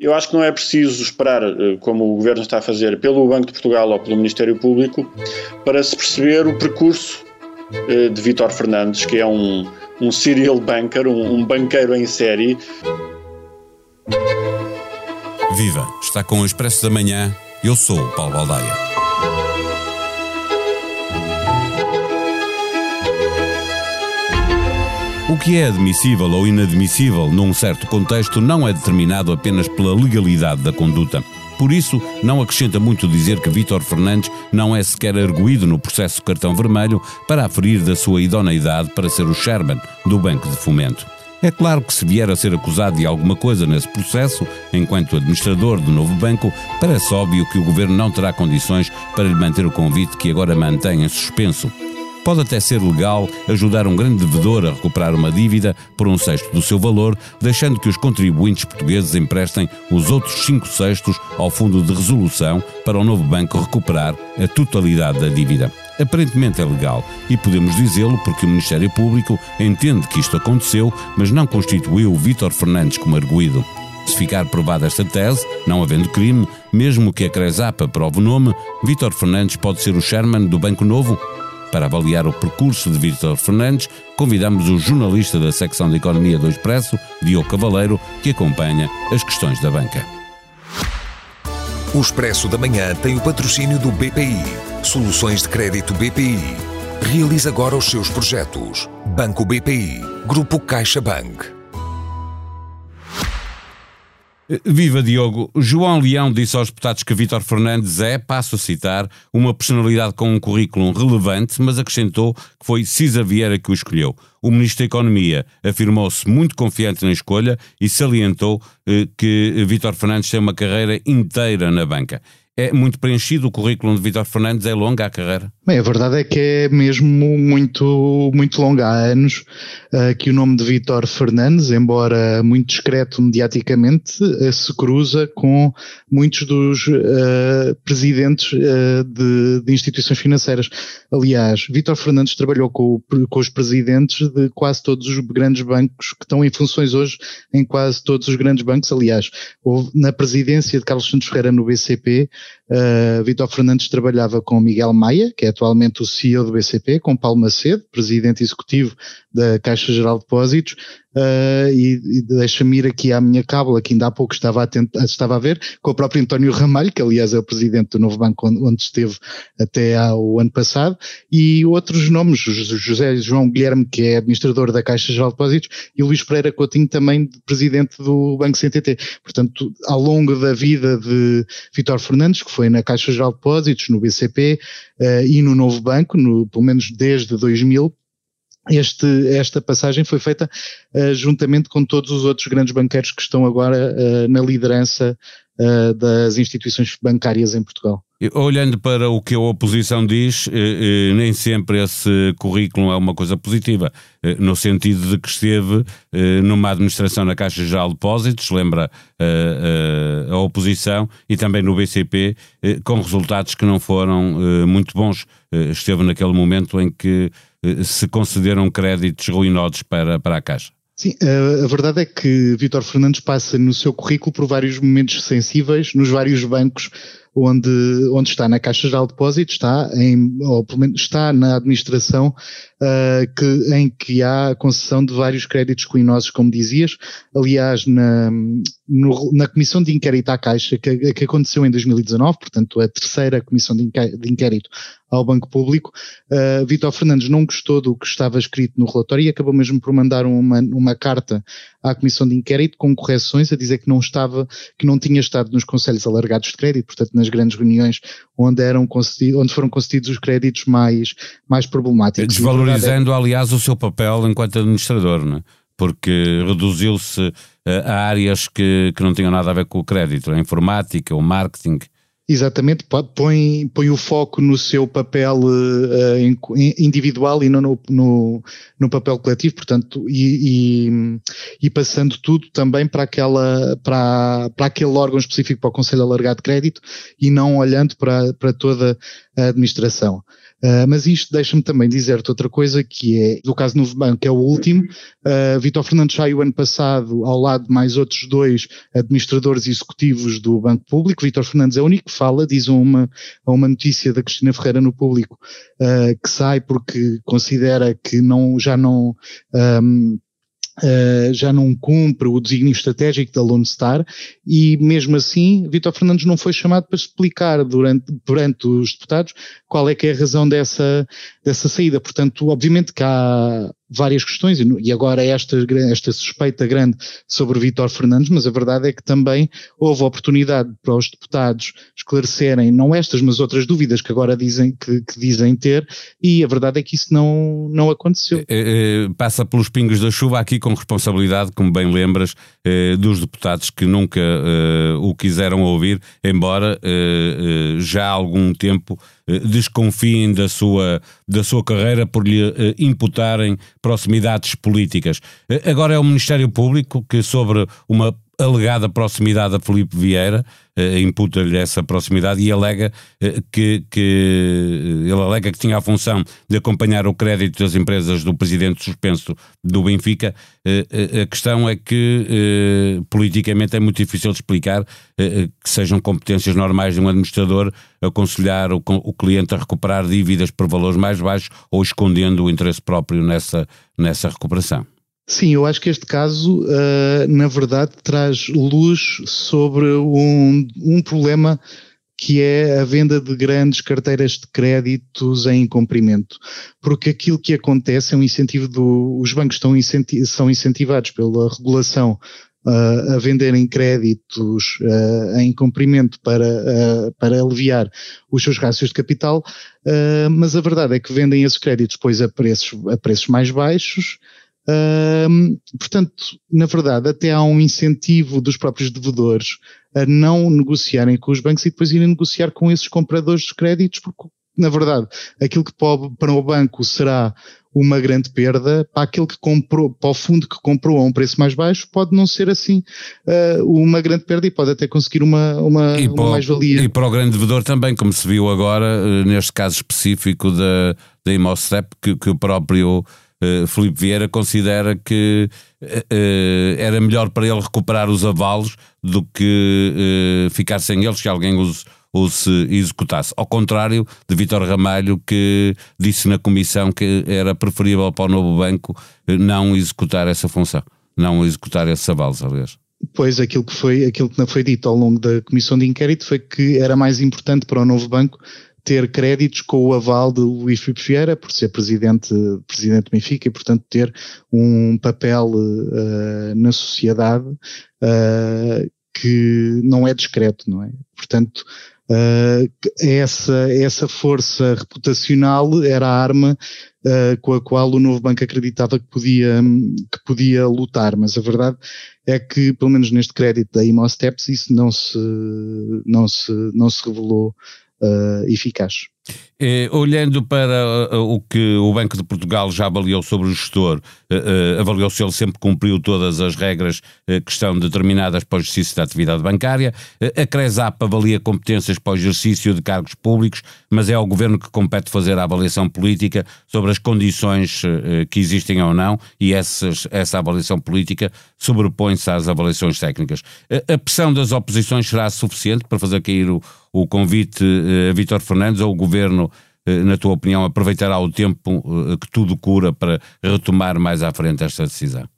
Eu acho que não é preciso esperar, eh, como o Governo está a fazer, pelo Banco de Portugal ou pelo Ministério Público, para se perceber o percurso eh, de Vítor Fernandes, que é um, um serial banker, um, um banqueiro em série. Viva! Está com o Expresso da Manhã. Eu sou o Paulo Baldaia. O que é admissível ou inadmissível num certo contexto não é determinado apenas pela legalidade da conduta. Por isso, não acrescenta muito dizer que Vítor Fernandes não é sequer arguído no processo cartão vermelho para aferir da sua idoneidade para ser o chairman do Banco de Fomento. É claro que se vier a ser acusado de alguma coisa nesse processo, enquanto administrador do novo banco, parece óbvio que o governo não terá condições para lhe manter o convite que agora mantém em suspenso. Pode até ser legal ajudar um grande devedor a recuperar uma dívida por um sexto do seu valor, deixando que os contribuintes portugueses emprestem os outros cinco sextos ao Fundo de Resolução para o novo banco recuperar a totalidade da dívida. Aparentemente é legal e podemos dizê-lo porque o Ministério Público entende que isto aconteceu, mas não constituiu Vítor Fernandes como arguído. Se ficar provada esta tese, não havendo crime, mesmo que a Cresapa prove o nome, Vítor Fernandes pode ser o chairman do Banco Novo? Para avaliar o percurso de Vítor Fernandes, convidamos o jornalista da secção de Economia do Expresso, Diogo Cavaleiro, que acompanha as questões da banca. O Expresso da Manhã tem o patrocínio do BPI. Soluções de crédito BPI. Realize agora os seus projetos. Banco BPI. Grupo CaixaBank. Viva Diogo! João Leão disse aos deputados que Vítor Fernandes é, passo a citar, uma personalidade com um currículo relevante, mas acrescentou que foi Cisa Vieira que o escolheu. O Ministro da Economia afirmou-se muito confiante na escolha e salientou eh, que Vítor Fernandes tem uma carreira inteira na banca é muito preenchido, o currículo de Vitor Fernandes é longa a carreira? Bem, a verdade é que é mesmo muito, muito longa. Há anos uh, que o nome de Vitor Fernandes, embora muito discreto mediaticamente, uh, se cruza com muitos dos uh, presidentes de, de, instituições financeiras. Aliás, Vitor Fernandes trabalhou com, com os presidentes de quase todos os grandes bancos que estão em funções hoje em quase todos os grandes bancos. Aliás, houve, na presidência de Carlos Santos Ferreira no BCP, Uh, Vitor Fernandes trabalhava com Miguel Maia, que é atualmente o CEO do BCP, com Paulo Macedo, presidente executivo da Caixa Geral de Depósitos, Uh, e, e deixa-me ir aqui à minha cábula, que ainda há pouco estava a, tentar, estava a ver, com o próprio António Ramalho, que aliás é o presidente do novo banco onde, onde esteve até ao ano passado, e outros nomes, José João Guilherme, que é administrador da Caixa Geral de Depósitos, e Luís Pereira Coutinho, também presidente do Banco CTT. Portanto, ao longo da vida de Vitor Fernandes, que foi na Caixa Geral de Depósitos, no BCP uh, ah, e no novo banco, no, pelo menos desde 2000, este, esta passagem foi feita uh, juntamente com todos os outros grandes banqueiros que estão agora uh, na liderança uh, das instituições bancárias em Portugal. Olhando para o que a oposição diz, nem sempre esse currículo é uma coisa positiva, no sentido de que esteve numa administração na Caixa Geral de Depósitos, lembra a oposição, e também no BCP, com resultados que não foram muito bons. Esteve naquele momento em que eh, se concederam créditos ruinosos para, para a Caixa? Sim, a, a verdade é que Vítor Fernandes passa no seu currículo por vários momentos sensíveis nos vários bancos onde, onde está na Caixa Geral de Depósitos, está, em, ou pelo menos está na administração uh, que, em que há concessão de vários créditos ruinosos, como dizias. Aliás, na, no, na comissão de inquérito à Caixa, que, que, aconteceu em 2019, portanto a terceira comissão de inquérito ao Banco Público, uh, Vítor Fernandes não gostou do que estava escrito no relatório e acabou mesmo por mandar uma, uma carta à comissão de inquérito com correções a dizer que não estava, que não tinha estado nos conselhos alargados de crédito, portanto nas grandes reuniões onde eram onde foram concedidos os créditos mais, mais problemáticos. Desvalorizando, aliás, o seu papel enquanto administrador, não é? porque reduziu-se eh, a áreas que, que não tinham nada a ver com o crédito, a informática, o marketing. Exatamente, põe, põe o foco no seu papel uh, individual e não no, no, no papel coletivo, portanto, e, e, e, passando tudo também para, aquela, para, para aquele órgão específico para o Conselho Alargado de Crédito e não olhando para, para toda a administração. Uh, mas isto deixa-me também dizer-te outra coisa que é, do caso Novo Banco, é o último, uh, Vitor Fernandes saiu ano passado ao lado de mais outros dois administradores executivos do Banco Público, Vitor Fernandes é o único que fala, diz uma, uma notícia da Cristina Ferreira no Público, uh, que sai porque considera que não, já não... Um, Uh, já não cumpre o desígnio estratégico da Lone Star e mesmo assim Vitor Fernandes não foi chamado para explicar durante, perante os deputados qual é que é a razão dessa, dessa saída. Portanto, obviamente que há várias questões e agora esta, esta suspeita grande sobre Vítor Fernandes, mas a verdade é que também houve oportunidade para os deputados esclarecerem não estas, mas outras dúvidas que agora dizem que, que dizem ter e a verdade é que isso não, não aconteceu. É, é, passa pelos pingos da chuva aqui com responsabilidade, como bem lembras, é, dos deputados que nunca o quiseram ouvir, embora já há algum tempo desconfiem da sua, da sua carreira por lhe eh, imputarem proximidades políticas. Eh, agora é o Ministério Público que, sobre uma alegada proximidade a Felipe Vieira, uh, imputa-lhe essa proximidade e alega uh, que, que ele alega que tinha a função de acompanhar o crédito das empresas do presidente suspenso do Benfica. A questão é que politicamente é muito difícil de explicar que sejam competências normais de um administrador aconselhar o, o cliente a recuperar dívidas por valores mais baixos ou escondendo o interesse próprio nessa, nessa recuperação. Sim, eu acho que este caso, uh, na verdade, traz luz sobre um, um problema que é a venda de grandes carteiras de créditos em cumprimento. Porque aquilo que acontece é um incentivo do. Os bancos estão incenti são incentivados pela regulação uh, a venderem créditos uh, em cumprimento para, uh, para aliviar os seus rácios de capital, mas a verdade é que vendem esses créditos depois a preços, a preços mais baixos portanto, na verdade, até há um incentivo dos próprios devedores a não negociarem com os bancos e depois irem negociar com esses compradores de créditos, porque, na verdade, aquilo que para o banco será uma grande perda, para aquele que comprou, para o fundo que comprou a um preço mais baixo, pode não ser assim uh, uma grande perda e pode até conseguir uma, uma, uma mais-valia. E para o grande devedor também, como se viu agora, uh, neste caso específico da, da Imostep, que, que o próprio uh, Filipe Vieira considera que uh, era melhor para ele recuperar os avalos do que uh, ficar sem eles se alguém os, os executasse. Ao contrário de Vítor Ramalho, que disse na comissão que era preferível para o novo banco não executar essa função, não executar esses avalos, aliás. Pois aquilo que foi, aquilo que não foi dito ao longo da comissão de inquérito foi que era mais importante para o novo banco ter créditos com o aval de Luís Filipe Vieira, por ser presidente, presidente do Benfica e, portanto, ter um papel uh, na sociedade uh, que não é discreto, não é? Portanto, uh, essa, essa força reputacional era a arma com a qual o novo banco acreditava que podia, que podia lutar, mas a verdade é que, pelo menos neste crédito da Imosteps, isso não se, não se, não se revelou uh, eficaz. Eh, olhando para uh, o que o Banco de Portugal já avaliou sobre o gestor, uh, avaliou se ele sempre cumpriu todas as regras que estão determinadas para o exercício da atividade bancária. a CRESAP avalia competências para o exercício de cargos públicos, mas é ao Governo que compete fazer a avaliação política sobre as condições que existem ou não, e essas, essa avaliação política sobrepõe-se às avaliações técnicas. a pressão das oposições será suficiente para fazer cair o, o convite a Vítor Fernandes ou o Governo eh, na tua opinião, aproveitará o tempo eh, que tudo cura para retomar mais à frente esta decisão?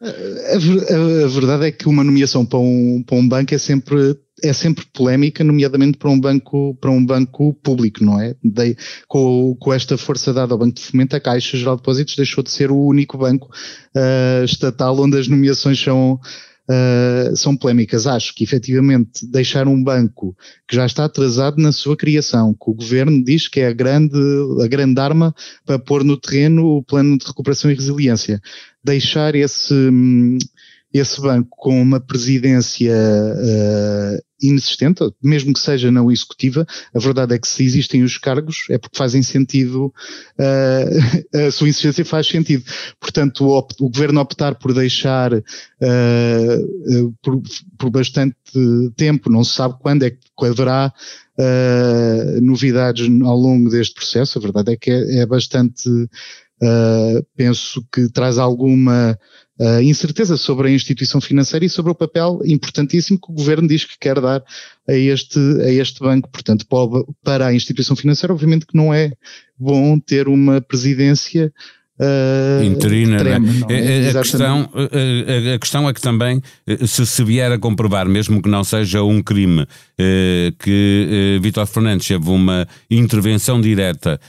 A, verdade é que uma nomeação para um, para um banco é sempre é sempre polémica, nomeadamente para um banco para um banco público, não é? De, com, com esta força dada ao Banco de Fomento, a Caixa Geral de Depósitos deixou de ser o único banco uh, estatal onde as nomeações são uh, são polémicas. Acho que efetivamente deixar um banco que já está atrasado na sua criação, que o governo diz que é a grande, a grande arma para pôr no terreno o plano de recuperação e resiliência, deixar esse, esse banco com uma presidência uh, inexistente, mesmo que seja não executiva, a verdade é que se existem os cargos é porque fazem sentido, uh, a sua existência faz sentido. Portanto, o, o governo optar por deixar uh, por, por, bastante tempo, não se sabe quando é que haverá novidades ao longo deste processo, a verdade é que é, é bastante, penso que traz alguma uh, incerteza sobre a instituição financeira e sobre o papel importantíssimo que o governo diz que quer dar a este, a este banco. Portanto, para a instituição financeira, obviamente que não é bom ter uma presidência Uh, interina. Treme, é? é? A, a, questão, a, a, questão é que também, eh, se se vier a comprovar, mesmo que não seja um crime, eh, que eh, Vítor Fernandes teve uma intervenção direta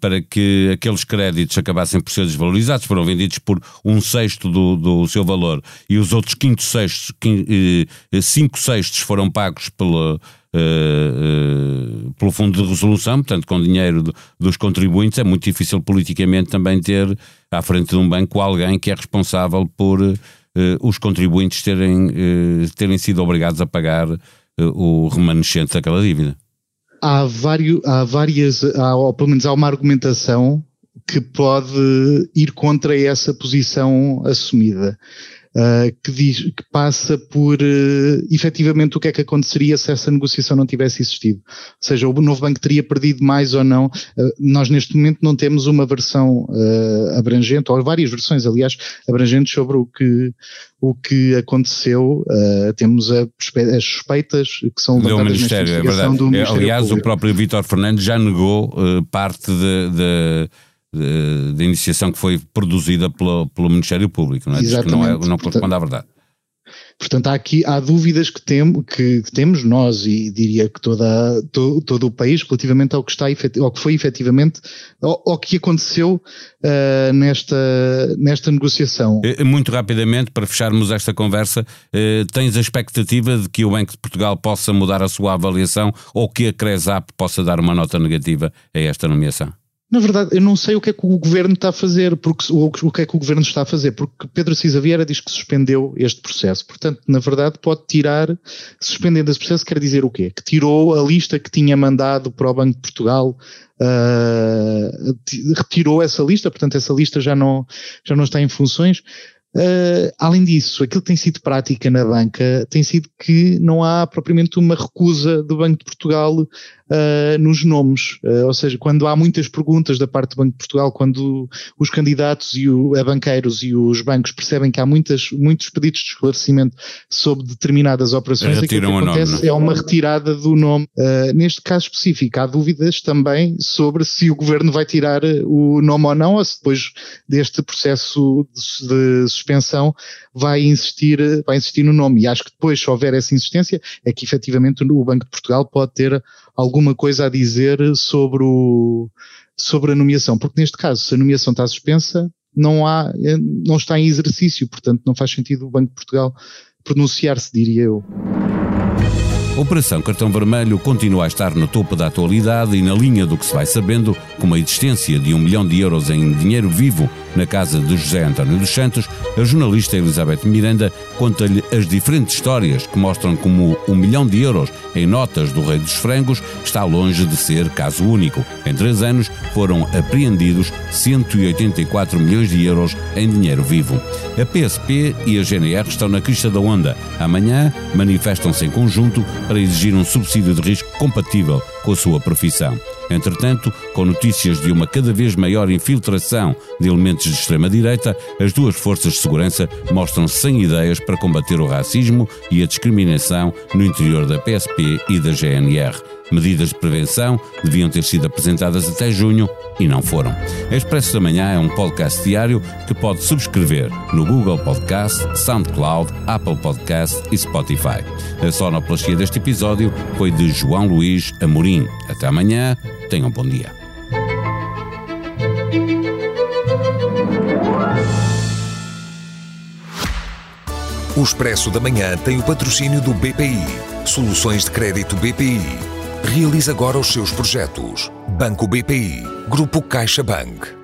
para que aqueles créditos acabassem por ser desvalorizados, foram vendidos por um sexto do, do seu valor e os outros quinto sextos, cinco sextos foram pagos pela uh, pelo Fundo de Resolução, portanto, com dinheiro do, dos contribuintes, é muito difícil politicamente também ter à frente de um banco alguém que é responsável por uh, os contribuintes terem, terem sido obrigados a pagar o remanescente daquela dívida. Há, vários, há várias, há, ou pelo menos há uma argumentação que pode ir contra essa posição assumida uh, que, diz, que passa por uh, efetivamente o que é que aconteceria se essa negociação não tivesse existido. Ou seja, o novo banco teria perdido mais ou não. Uh, nós neste momento não temos uma versão abrangente, ou várias versões, aliás, abrangentes sobre o que, o que aconteceu. temos a, as suspeitas que são levantadas do Ministério, é verdade. Do Ministério Aliás, Público. o próprio Vítor Fernandes já negou parte de, de de, iniciação que foi produzida pelo, pelo Ministério Público, não é? Diz que não, é, não corresponde à verdade. Portanto, há aqui há dúvidas que, tem, que, que, temos nós e diria que toda, todo, todo o país relativamente ao que está ao que foi efetivamente ao, ao que aconteceu uh, nesta, nesta negociação. Eh, muito rapidamente, para fecharmos esta conversa, uh, tens a expectativa de que o Banco de Portugal possa mudar a sua avaliação ou que a Cresap possa dar uma nota negativa a esta nomeação? Na verdade, eu não sei o que é que o governo está a fazer, porque, o, que é que o governo está a fazer, porque Pedro Cisa Vieira diz que suspendeu este processo. Portanto, na verdade, pode tirar, suspendendo esse processo, quer dizer o quê? Que tirou a lista que tinha mandado para o Banco de Portugal, uh, retirou essa lista, portanto, essa lista já não, já não está em funções. Uh, além disso, aquilo que tem sido prática na banca tem sido que não há propriamente uma recusa do Banco de Portugal uh, nos nomes. Uh, ou seja, quando há muitas perguntas da parte do Banco de Portugal, quando os candidatos e o, a banqueiros e os bancos percebem que há muitas, muitos pedidos de esclarecimento sobre determinadas operações, aquilo que acontece nome, é? uma retirada do nome. Neste caso específico, há dúvidas também sobre se o governo vai tirar o nome ou não, ou se depois deste processo de, de suspensão vai insistir, vai insistir no nome. E acho que depois, se houver essa insistência, é que efetivamente o Banco de Portugal pode ter alguma coisa a dizer sobre, o, sobre a nomeação, porque neste caso, se a nomeação está suspensa, não há, não está em exercício, portanto não faz sentido o Banco de Portugal pronunciar-se, diria eu. Operação Cartão Vermelho continua a estar no topo da atualidade e na linha do que se vai sabendo, com a existência de um milhão de euros em dinheiro vivo na casa de José António dos Santos, a jornalista Elizabeth Miranda conta-lhe as diferentes histórias que mostram como um milhão de euros em notas do Rei dos Frangos está longe de ser caso único. Em três anos foram apreendidos 184 milhões de euros em dinheiro vivo. A PSP e a GNR estão na crista da onda. Amanhã manifestam-se em conjunto para exigir um subsídio de risco compatível com a sua profissão. Entretanto, com notícias de uma cada vez maior infiltração de elementos de extrema-direita, as duas forças de segurança mostram-se sem ideias para combater o racismo e a discriminação no interior da PSP e da GNR. Medidas de prevenção deviam ter sido apresentadas até junho e não foram. Expresso da Manhã é um podcast diário que pode subscrever no Google Podcast, SoundCloud, Apple Podcast e Spotify. A sonoplastia deste episódio foi de João Luís Amorim. Até amanhã, tenham um bom dia. O Expresso da Manhã tem o patrocínio do BPI. Soluções de crédito BPI Realize agora os seus projetos. Banco BPI. Grupo CaixaBank.